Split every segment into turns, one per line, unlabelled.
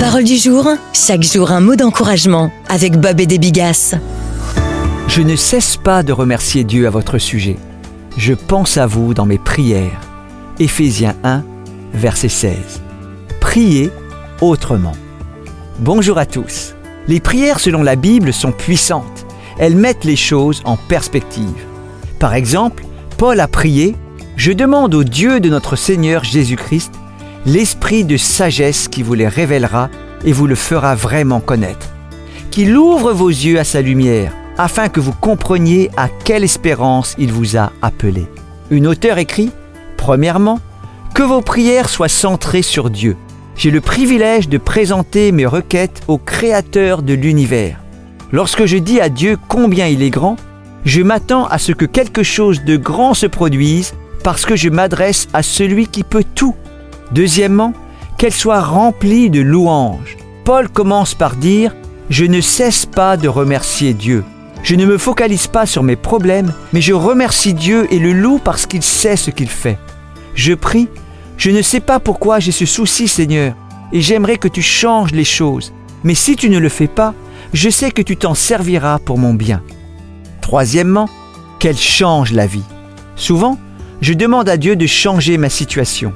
Parole du jour, chaque jour un mot d'encouragement avec Bob et des Bigas.
Je ne cesse pas de remercier Dieu à votre sujet. Je pense à vous dans mes prières. Éphésiens 1, verset 16. Priez autrement. Bonjour à tous. Les prières selon la Bible sont puissantes. Elles mettent les choses en perspective. Par exemple, Paul a prié Je demande au Dieu de notre Seigneur Jésus-Christ l'esprit de sagesse qui vous les révélera et vous le fera vraiment connaître. Qu'il ouvre vos yeux à sa lumière, afin que vous compreniez à quelle espérance il vous a appelé. Une auteure écrit, premièrement, que vos prières soient centrées sur Dieu. J'ai le privilège de présenter mes requêtes au Créateur de l'univers. Lorsque je dis à Dieu combien il est grand, je m'attends à ce que quelque chose de grand se produise parce que je m'adresse à celui qui peut tout Deuxièmement, qu'elle soit remplie de louanges. Paul commence par dire ⁇ Je ne cesse pas de remercier Dieu. Je ne me focalise pas sur mes problèmes, mais je remercie Dieu et le loue parce qu'il sait ce qu'il fait. Je prie, je ne sais pas pourquoi j'ai ce souci Seigneur, et j'aimerais que tu changes les choses. Mais si tu ne le fais pas, je sais que tu t'en serviras pour mon bien. Troisièmement, qu'elle change la vie. Souvent, je demande à Dieu de changer ma situation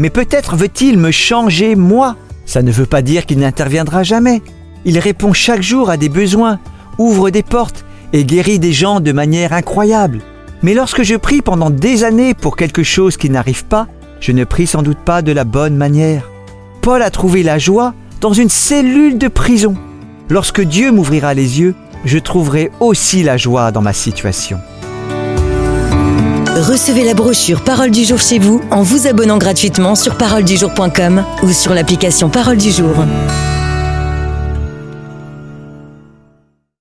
mais peut-être veut-il me changer moi. Ça ne veut pas dire qu'il n'interviendra jamais. Il répond chaque jour à des besoins, ouvre des portes et guérit des gens de manière incroyable. Mais lorsque je prie pendant des années pour quelque chose qui n'arrive pas, je ne prie sans doute pas de la bonne manière. Paul a trouvé la joie dans une cellule de prison. Lorsque Dieu m'ouvrira les yeux, je trouverai aussi la joie dans ma situation.
Recevez la brochure Parole du jour chez vous en vous abonnant gratuitement sur paroledujour.com ou sur l'application Parole du jour.